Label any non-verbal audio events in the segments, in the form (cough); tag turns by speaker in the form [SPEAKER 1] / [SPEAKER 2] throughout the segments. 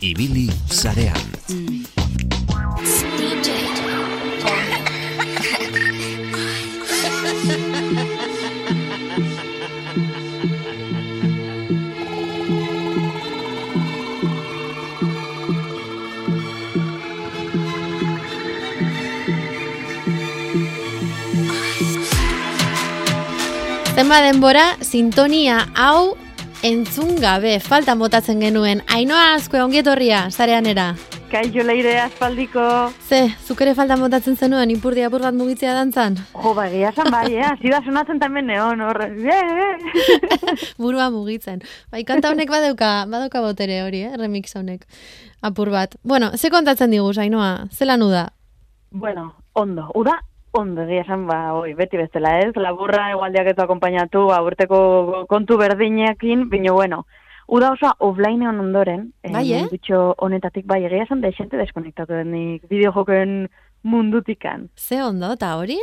[SPEAKER 1] Ibili zarean.
[SPEAKER 2] Zenba denbora, sintonia hau entzun gabe, falta motatzen genuen. Ainoa azkue ongietorria, zareanera.
[SPEAKER 3] Kaixo leire aspaldiko.
[SPEAKER 2] Ze, zuk ere falta motatzen zenuen, ipurdi apur bat mugitzea dantzan?
[SPEAKER 3] Jo, ba, egia zan bai, eh? Zida sonatzen tamen neon, horre. (laughs)
[SPEAKER 2] Burua mugitzen. Bai, kanta honek badeuka, badeuka botere hori, eh? Remix honek. Apur bat. Bueno, ze kontatzen digu, Ainoa? Zelan uda?
[SPEAKER 3] Bueno, ondo. Uda, ondo, egia zan, ba, oi, beti bestela ez. Laburra egualdiak eto akompainatu, ba, urteko kontu berdinekin, bino, bueno, Uda oso offlinean ondoren,
[SPEAKER 2] Bai, eh?
[SPEAKER 3] mundutxo honetatik bai, egia esan desente deskonektatu denik bideojokoen mundutikan.
[SPEAKER 2] Ze ondo, eta hori?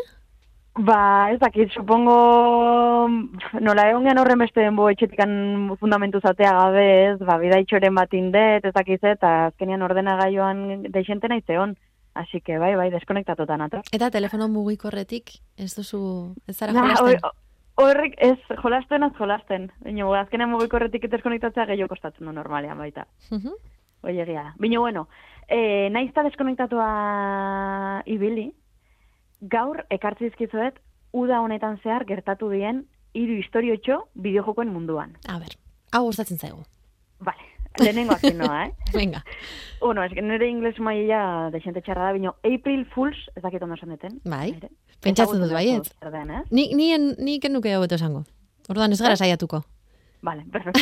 [SPEAKER 3] Ba, ez dakit, supongo, nola egon gen horren beste denbo etxetikan fundamentu zatea gabe, ez, ba, bida itxoren bat indet, ez dakit, eta azkenian ordenagailoan deixente nahi zeon. Así que, bai, bai, deskonektatuta nato.
[SPEAKER 2] Eta telefono mugikorretik, ez duzu, ez zara
[SPEAKER 3] Na,
[SPEAKER 2] jolasten?
[SPEAKER 3] hor- Horrek ez, jolasten az jolasten. Bino, azkenean mugikorretik deskonektatzea gehiago kostatzen du normalean baita.
[SPEAKER 2] Mhm.
[SPEAKER 3] Oie egia da. Bino, bueno, e, nahiz eta deskonektatua ibili, gaur ekartzizkizuet, uda honetan zehar gertatu dien hiru historiotxo bideojokoen munduan.
[SPEAKER 2] A ber, hau gustatzen zaigu.
[SPEAKER 3] Vale, lehenengo azken noa, eh? (laughs)
[SPEAKER 2] Venga.
[SPEAKER 3] Bueno, es que nire ingles maila desente txarra da, bino, April Fools, ez dakit ondo esan deten.
[SPEAKER 2] Bai. Pentsatzen dut
[SPEAKER 3] zer den, eh?
[SPEAKER 2] Ni, ni, ni kenuke hobeto esango. Orduan ez gara saiatuko.
[SPEAKER 3] Vale, perfecto.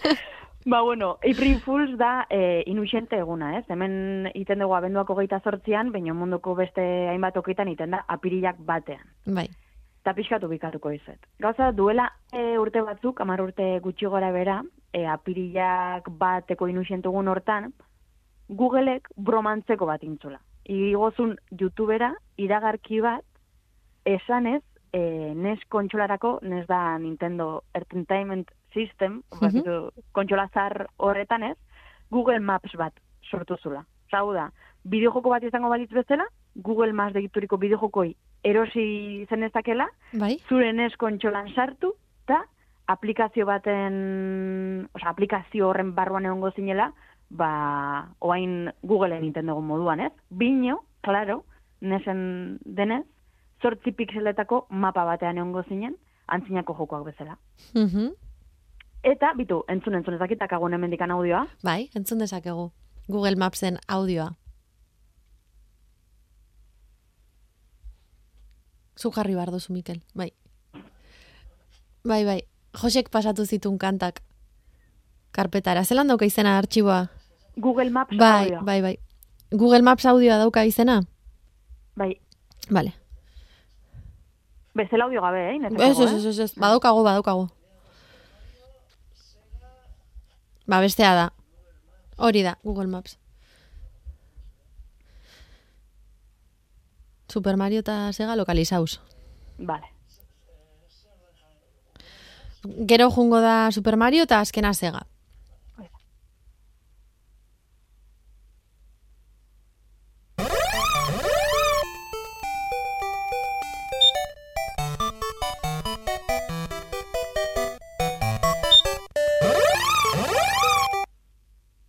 [SPEAKER 3] (laughs) ba, bueno, April Fools da e, inuxente eguna, ez? Hemen iten dugu abenduako geita sortzian, baina munduko beste hainbat okitan iten da apirilak batean.
[SPEAKER 2] Bai.
[SPEAKER 3] Eta pixkatu bikatuko izet. Gauza, duela e, urte batzuk, amar urte gutxi gora bera, e, apirilak bateko inuxentugun hortan, Googleek bromantzeko bat intzula. Igozun youtubera, iragarki bat, esanez, e, NES kontsolarako, NES da Nintendo Entertainment System,
[SPEAKER 2] Mhm.
[SPEAKER 3] uh kontsola zar horretan ez, Google Maps bat sortu zula. Zau da, bideojoko bat izango balitz bezala, Google Maps degituriko bideojokoi erosi zenezakela,
[SPEAKER 2] Bai?
[SPEAKER 3] zure NES kontsolan sartu, aplikazio baten, oza, aplikazio horren barruan egongo zinela, ba, oain Googleen Nintendo moduan, ez? Bino, claro, nesen denez, zortzi pixeletako mapa batean egongo zinen, antzinako jokoak bezala.
[SPEAKER 2] Mhm.
[SPEAKER 3] Eta, bitu, entzun entzun ezakitak agun hemendikan audioa.
[SPEAKER 2] Bai, entzun dezakegu. Google Mapsen audioa. Zu jarri behar duzu, Mikel. Bai. Bai, bai. Josek pasatu zitun kantak. Karpetara. Zelan dauka izena artxiboa?
[SPEAKER 3] Google Maps
[SPEAKER 2] Bai,
[SPEAKER 3] audioa.
[SPEAKER 2] bai, bai. Google Maps audioa dauka izena?
[SPEAKER 3] Bai.
[SPEAKER 2] Vale.
[SPEAKER 3] Bezala audio gabe, eh?
[SPEAKER 2] Ez, ez, ez, ez, ez. Badaukago, badaukago. Ba, bestea da. Hori da, Google Maps. Super Mario eta Sega lokalizauz.
[SPEAKER 3] Vale.
[SPEAKER 2] Gero jungo da Super Mario eta azkena Sega.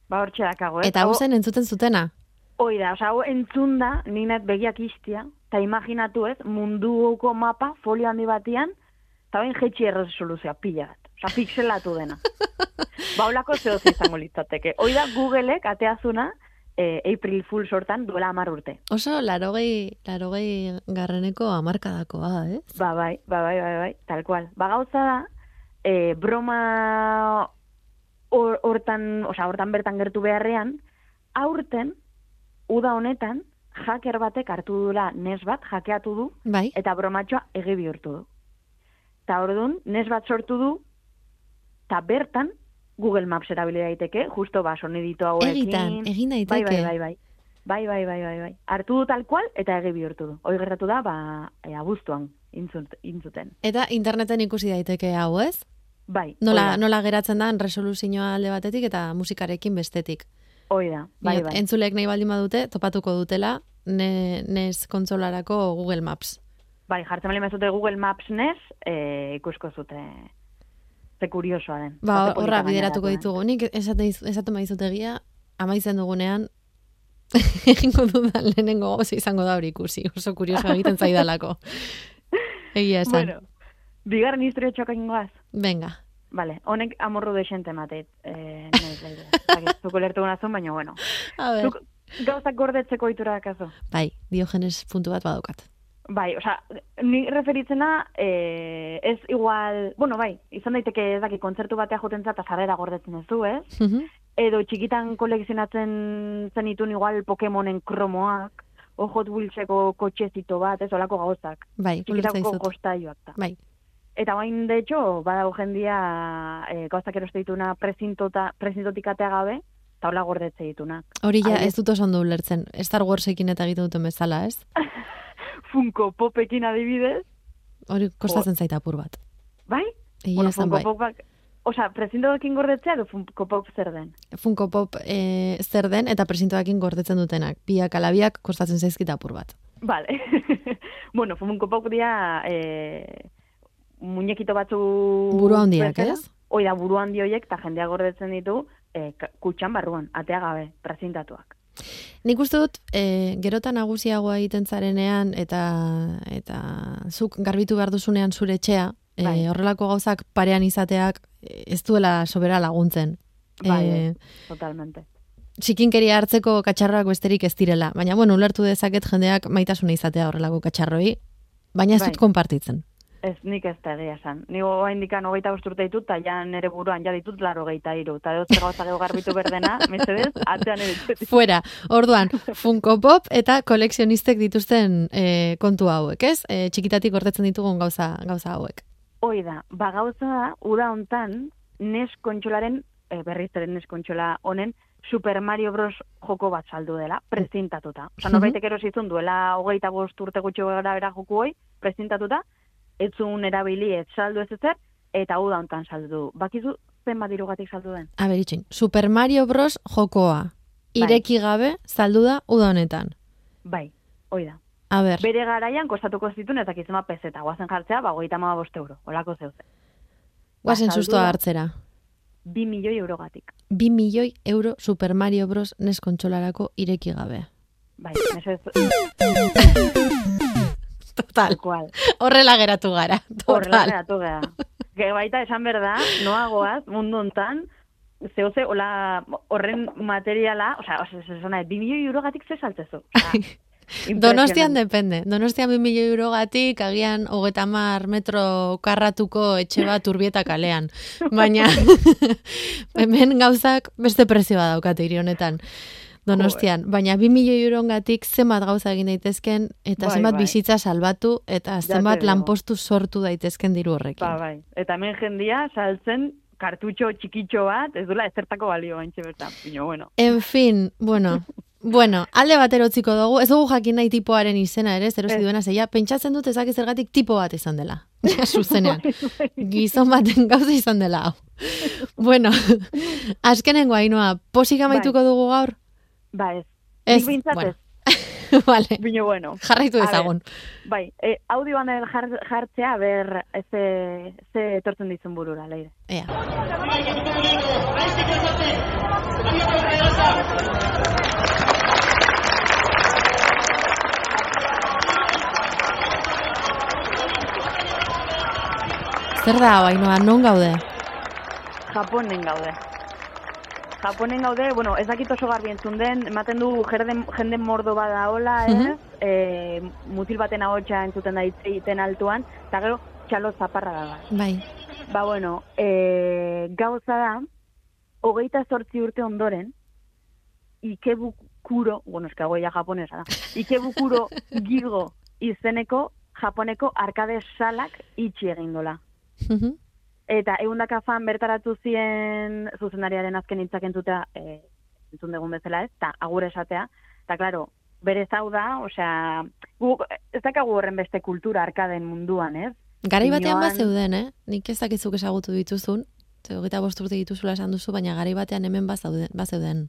[SPEAKER 3] Ba, hortxe dakago, eh?
[SPEAKER 2] Eta hau zen entzuten zutena.
[SPEAKER 3] Hoi da, osea, hau entzun da, ninet begiak iztia, eta imaginatu ez, munduko mapa, folio handi batian, eta bain jetxi erresoluzioa, pila bat. Osea, pixelatu dena. (laughs) Baulako zehoz izango litzateke. Hoi da, Googleek ateazuna, eh, April Fool sortan duela amar urte.
[SPEAKER 2] Oso larogei, larogei garreneko amarkadakoa, eh?
[SPEAKER 3] Ba, bai, ba, bai, bai, bai, tal cual. Ba, gauza da, eh, broma hor- hortan, osea, hortan bertan gertu beharrean, aurten, uda honetan, hacker batek hartu dula nes bat, jakeatu du,
[SPEAKER 2] Bai?
[SPEAKER 3] eta bromatxoa ege bihurtu du. Eta orduan, nes bat sortu du, eta bertan, Google Maps erabili daiteke, justo ba, soniditu hauekin.
[SPEAKER 2] Egitan, egin
[SPEAKER 3] Bai,
[SPEAKER 2] daiteke.
[SPEAKER 3] bai, bai, bai. Bai, bai, bai, bai, bai. Hartu du tal cual, eta ege bihurtu du. Hoi gertatu da, ba, e, abuztuan intzut, intzuten.
[SPEAKER 2] Eta interneten ikusi daiteke hau, ez?
[SPEAKER 3] Bai,
[SPEAKER 2] Nola,
[SPEAKER 3] hoi da.
[SPEAKER 2] nola geratzen da resoluzioa alde batetik eta musikarekin bestetik.
[SPEAKER 3] Hoi da, bai, bai.
[SPEAKER 2] Entzulek nahi baldin badute, topatuko dutela ne, NES kontsolarako Google Maps.
[SPEAKER 3] Bai, jartzen bali mazute Google Maps nes, e, ikusko zute ze kuriosoa den.
[SPEAKER 2] Ba, horra bideratuko ditugu. Nik esaten, baizut egia, amaitzen dugunean, (laughs) egingo dudan lehenengo gauza izango da hori ikusi. Oso kurioso egiten zaidalako. (laughs) Egia esan.
[SPEAKER 3] Bueno, bigarren historio txokain goaz.
[SPEAKER 2] Venga.
[SPEAKER 3] Vale, honek amorru desente mateit. Eh, nahi, (laughs) nahi, nahi. Zuko lertu gunazun, baina bueno.
[SPEAKER 2] A ber.
[SPEAKER 3] Zuk gauzak gordetzeko itura dakazu.
[SPEAKER 2] Bai, diogenes puntu bat badaukat.
[SPEAKER 3] Bai, osea, ni referitzena, eh, ez igual, bueno, bai, izan daiteke ez daki kontzertu batea joten eta sarrera gordetzen ez du, ez?
[SPEAKER 2] Mhm.
[SPEAKER 3] Edo txikitan kolekzionatzen zenitun igual Pokemonen kromoak, o Hot Wheelseko kotxezito bat, ez, olako gauzak.
[SPEAKER 2] Bai,
[SPEAKER 3] Txikitako
[SPEAKER 2] izut.
[SPEAKER 3] gostailuak da.
[SPEAKER 2] Bai.
[SPEAKER 3] Eta bain, de hecho, badago jendia e, gauzak eroste dituna presintotik atea gabe, eta hola gordetze ditunak.
[SPEAKER 2] Hori ja, ez dut oso ondo ulertzen. Star Warsekin eta egiten duten bezala, ez? (laughs)
[SPEAKER 3] Funko Popekin adibidez,
[SPEAKER 2] Hori kostatzen zaita apur bat.
[SPEAKER 3] bai?
[SPEAKER 2] Egia
[SPEAKER 3] Bueno, Funko
[SPEAKER 2] bai.
[SPEAKER 3] Popak, osea, presintoekin gordetzea edo Funko Pop zer den?
[SPEAKER 2] Funko Pop e, zer den eta presintoakin gordetzen dutenak. Biak alabiak kostatzen zaizkita apur bat.
[SPEAKER 3] Vale. (laughs) bueno, Funko Pop dira e, muñekito batzu...
[SPEAKER 2] Buru handiak, ez?
[SPEAKER 3] Hoi da, buru handi horiek, eta jendea gordetzen ditu, e, kutxan barruan, atea gabe, presintatuak.
[SPEAKER 2] Nik uste dut, e, gerota nagusiagoa egiten zarenean eta eta zuk garbitu behar duzunean zure etxea, e,
[SPEAKER 3] Bai.
[SPEAKER 2] horrelako gauzak parean izateak e, ez duela sobera laguntzen.
[SPEAKER 3] Bai,
[SPEAKER 2] E,
[SPEAKER 3] totalmente.
[SPEAKER 2] txikinkeria hartzeko katxarroak besterik ez direla. Baina, bueno, ulertu dezaket jendeak maitasuna izatea horrelako katxarroi, baina ez
[SPEAKER 3] Bai.
[SPEAKER 2] dut konpartitzen.
[SPEAKER 3] Ez nik ez da egia esan. Ni hoa indikan hogeita bosturte ditut, eta ja nere buruan ja ditut laro geita iru. Eta zer gauza geho garbitu berdena, (laughs) mesedez, atzean ere etxetik.
[SPEAKER 2] Fuera, orduan, (laughs) Funko Pop eta kolekzionistek dituzten e, kontu hauek, ez? E, txikitatik gordetzen ditugun gauza, gauza hauek.
[SPEAKER 3] Hoi da, ba gauza da, uda hontan, nes kontxolaren, e, berriz ere nes kontxola honen, Super Mario Bros. joko bat saldu dela, prezintatuta. Osa, norbaitek erosizun duela hogeita bost urte gutxi gara bera joku hoi, prezintatuta, ez zuen erabili ez saldu ez ezer, eta uda hontan saldu du. Bakizu zenbat dirugatik saldu den?
[SPEAKER 2] A ber, itxoin, Super Mario Bros. jokoa. Ireki gabe, saldu da uda honetan.
[SPEAKER 3] Bai, hoi da.
[SPEAKER 2] A ber,
[SPEAKER 3] Bere garaian kostatuko zituen eta kizema pezeta, guazen jartzea, ba, goita ma bost euro, olako zeuze.
[SPEAKER 2] guazen
[SPEAKER 3] saldu
[SPEAKER 2] sustoa hartzera.
[SPEAKER 3] Bi milioi eurogatik.
[SPEAKER 2] Bi milioi euro Super Mario Bros. nes kontsolarako ireki gabe.
[SPEAKER 3] Bai, mesez, (laughs)
[SPEAKER 2] Total.
[SPEAKER 3] tal cual.
[SPEAKER 2] Horrela geratu gara.
[SPEAKER 3] Horrela
[SPEAKER 2] Total.
[SPEAKER 3] geratu gara. Ge baita esan berda, noagoaz, mundu hontan, zehoze, hola, horren materiala, osea, osea, bi milioi eurogatik ze saltzezu. (laughs)
[SPEAKER 2] Donostian depende. Donostian 2 milioi eurogatik, agian hogeta mar metro karratuko etxe bat urbieta kalean. Baina (laughs) hemen gauzak beste prezioa daukate hiri honetan. Donostian, baina 2 milioi eurogatik zenbat gauza egin daitezken eta
[SPEAKER 3] Bai,
[SPEAKER 2] zenbat
[SPEAKER 3] bai.
[SPEAKER 2] bizitza salbatu eta zenbat lanpostu sortu daitezken diru horrekin.
[SPEAKER 3] Ba, bai. Eta hemen jendia saltzen kartutxo txikitxo bat, ez duela ezertako balio baintxe bertan. Bino, bueno.
[SPEAKER 2] En fin, bueno, (laughs) bueno, alde batero utziko dugu, ez dugu jakin nahi tipoaren izena ere, zer
[SPEAKER 3] Ez.
[SPEAKER 2] duena zeia, pentsatzen dut ezak zergatik tipo bat izan dela. Ja, (laughs) zuzenean. Gizon baten gauza izan dela hau. (laughs) Bueno, azkenengo hainoa, posik amaituko dugu gaur?
[SPEAKER 3] Ba, ez.
[SPEAKER 2] Ez, bueno. (laughs) vale,
[SPEAKER 3] Bino, bueno.
[SPEAKER 2] jarraitu dezagun.
[SPEAKER 3] Bai, e, audioan jar, jartzea, ber, ze, ze etortzen ditzen burura, leire.
[SPEAKER 2] Ea. Zer da, hau, Ainhoa, non gaude?
[SPEAKER 3] Japonen gaude. Japonen gaude, bueno, ez dakit oso garbi entzun den, ematen du jende, jende mordo bada hola, ez?
[SPEAKER 2] Mhm.
[SPEAKER 3] e, mutil baten ahotsa entzuten da hitz egiten altuan, eta gero txalo zaparra da. bai. Ba, bueno, e, gauza da, hogeita sortzi urte ondoren, Ikebukuro, bueno, eska goia japonesa da, Ikebukuro (laughs) gigo izeneko japoneko arkade salak itxi egin dola.
[SPEAKER 2] Mhm.
[SPEAKER 3] Eta eundaka fan bertaratu zien zuzendariaren azken hitzak entzutea, e, entzun dugun bezala ez, eta agur esatea. Eta, klaro, bere zau da, osea, gu, ez dakagu horren beste kultura arkaden munduan, ez?
[SPEAKER 2] Garai batean
[SPEAKER 3] Inoan-
[SPEAKER 2] bat zeuden, eh? Nik ez dakizuk ezagutu dituzun, ze hogeita bost urte dituzula esan duzu, baina garai batean hemen bat zeuden, bat zeuden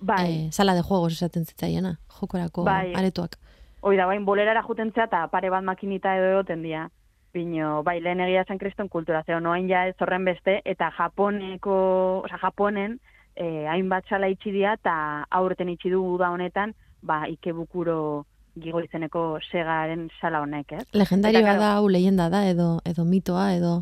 [SPEAKER 3] Bai,
[SPEAKER 2] eh, sala de juegos esaten zitzaiena, jokorako
[SPEAKER 3] Bai.
[SPEAKER 2] aretoak.
[SPEAKER 3] hoi da, bain bolerara jutentzea eta pare bat makinita edo egoten dira. Bino, bai, lehen egia zen kriston kultura, zeo noain ja ez horren beste, eta Japoneko, oza, Japonen, eh, hainbat sala itxi dira, eta aurten itxi du da honetan, ba, ikebukuro gigo izeneko segaren sala honek, ez?
[SPEAKER 2] Legendario
[SPEAKER 3] Eta,
[SPEAKER 2] da hau, leyenda da, edo, edo mitoa, edo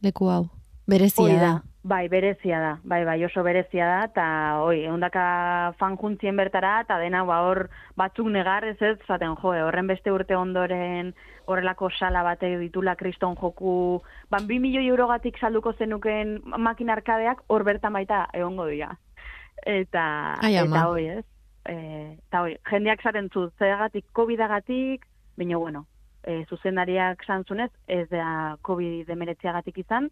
[SPEAKER 2] leku hau. Berezia da.
[SPEAKER 3] Bai, berezia da. Bai, bai, oso berezia da, eta hoi, eundaka fan juntzien bertara, eta dena, ba, hor batzuk negar ez ez, zaten jo, horren beste urte ondoren horrelako sala bate ditula kriston joku, ban bi milioi eurogatik salduko zenuken makina arkadeak hor bertan baita egongo dira. Eta,
[SPEAKER 2] Ai,
[SPEAKER 3] eta hoi, ez? E, eta hoi, jendeak zaten zu, zergatik COVID-agatik, baina bueno, e, zuzendariak zantzunez, ez da COVID-19agatik izan,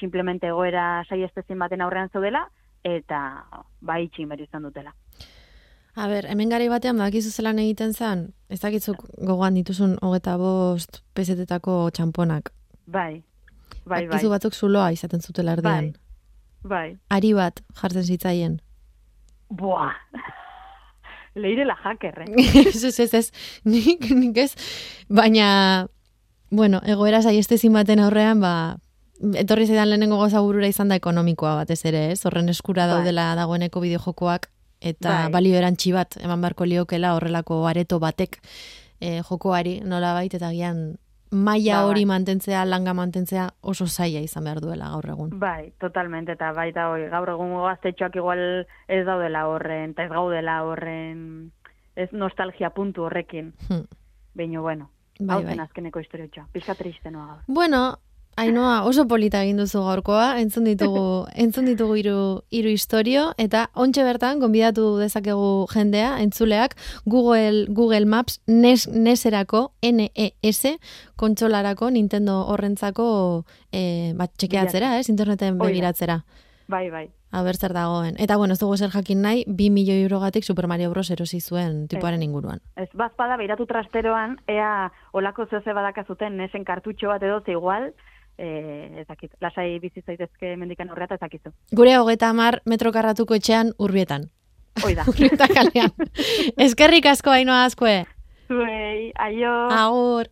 [SPEAKER 3] simplemente egoera saiestezin baten aurrean zaudela, eta ba itxin behar izan dutela.
[SPEAKER 2] A ber, hemen gari batean badakizu zelan egiten zen, ez dakitzuk gogoan dituzun hogeta bost pesetetako txamponak.
[SPEAKER 3] Bai, bai, bai,
[SPEAKER 2] Dakizu batzuk zuloa izaten zutela erdian.
[SPEAKER 3] bai.
[SPEAKER 2] Ari bat jartzen zitzaien.
[SPEAKER 3] Buah, (laughs) leirela jakerre. (laughs)
[SPEAKER 2] ez, ez, ez, ez, nik, nik ez, baina, bueno, egoera saiestezin baten aurrean, ba, etorri zaidan lehenengo goza burura izan da ekonomikoa batez ere, ez? Horren eskura
[SPEAKER 3] Bai.
[SPEAKER 2] daudela dagoeneko bideojokoak, eta
[SPEAKER 3] Bai.
[SPEAKER 2] balio erantzi bat, eman beharko liokela horrelako areto batek e, jokoari nolabait, eta gian maila
[SPEAKER 3] Ba,
[SPEAKER 2] hori
[SPEAKER 3] bai.
[SPEAKER 2] mantentzea, langa mantentzea oso zaila izan behar duela gaur egun.
[SPEAKER 3] Bai, totalmente, eta baita hoi, gaur egungo gaztetxoak igual ez daudela horren, eta ez gaudela horren, ez nostalgia puntu horrekin.
[SPEAKER 2] Hm.
[SPEAKER 3] Baina, bueno,
[SPEAKER 2] Bai, bai.
[SPEAKER 3] azkeneko historiotxoa. Pizka triste noa gaur.
[SPEAKER 2] Bueno, Ainoa, oso polita egin duzu gaurkoa, entzun ditugu, (laughs) entzun ditugu hiru hiru istorio eta ontxe bertan gonbidatu dezakegu jendea, entzuleak Google Google Maps NES NESerako NES kontsolarako Nintendo horrentzako eh bat txekeatzera, ez, interneten
[SPEAKER 3] Hoi da.
[SPEAKER 2] begiratzera.
[SPEAKER 3] Bai, bai.
[SPEAKER 2] Aber zer dagoen. Eta bueno, ez dugu zer jakin nahi, 2 milioi eurogatik Super Mario Bros. erosi zuen tipoaren inguruan.
[SPEAKER 3] Ez bazpada beiratu trasteroan, ea olako zeze badakazuten nesen kartutxo bat edo ze igual, eh, ez dakit, lasai bizi zaitezke mendikan horrea eta ez dakizu.
[SPEAKER 2] Gure hogeta hamar metro karratuko etxean urbietan.
[SPEAKER 3] Hoi da. (laughs)
[SPEAKER 2] Urrieta kalean. (laughs) Eskerrik asko hainoa askoe.
[SPEAKER 3] Zuei, aio.
[SPEAKER 2] Agur.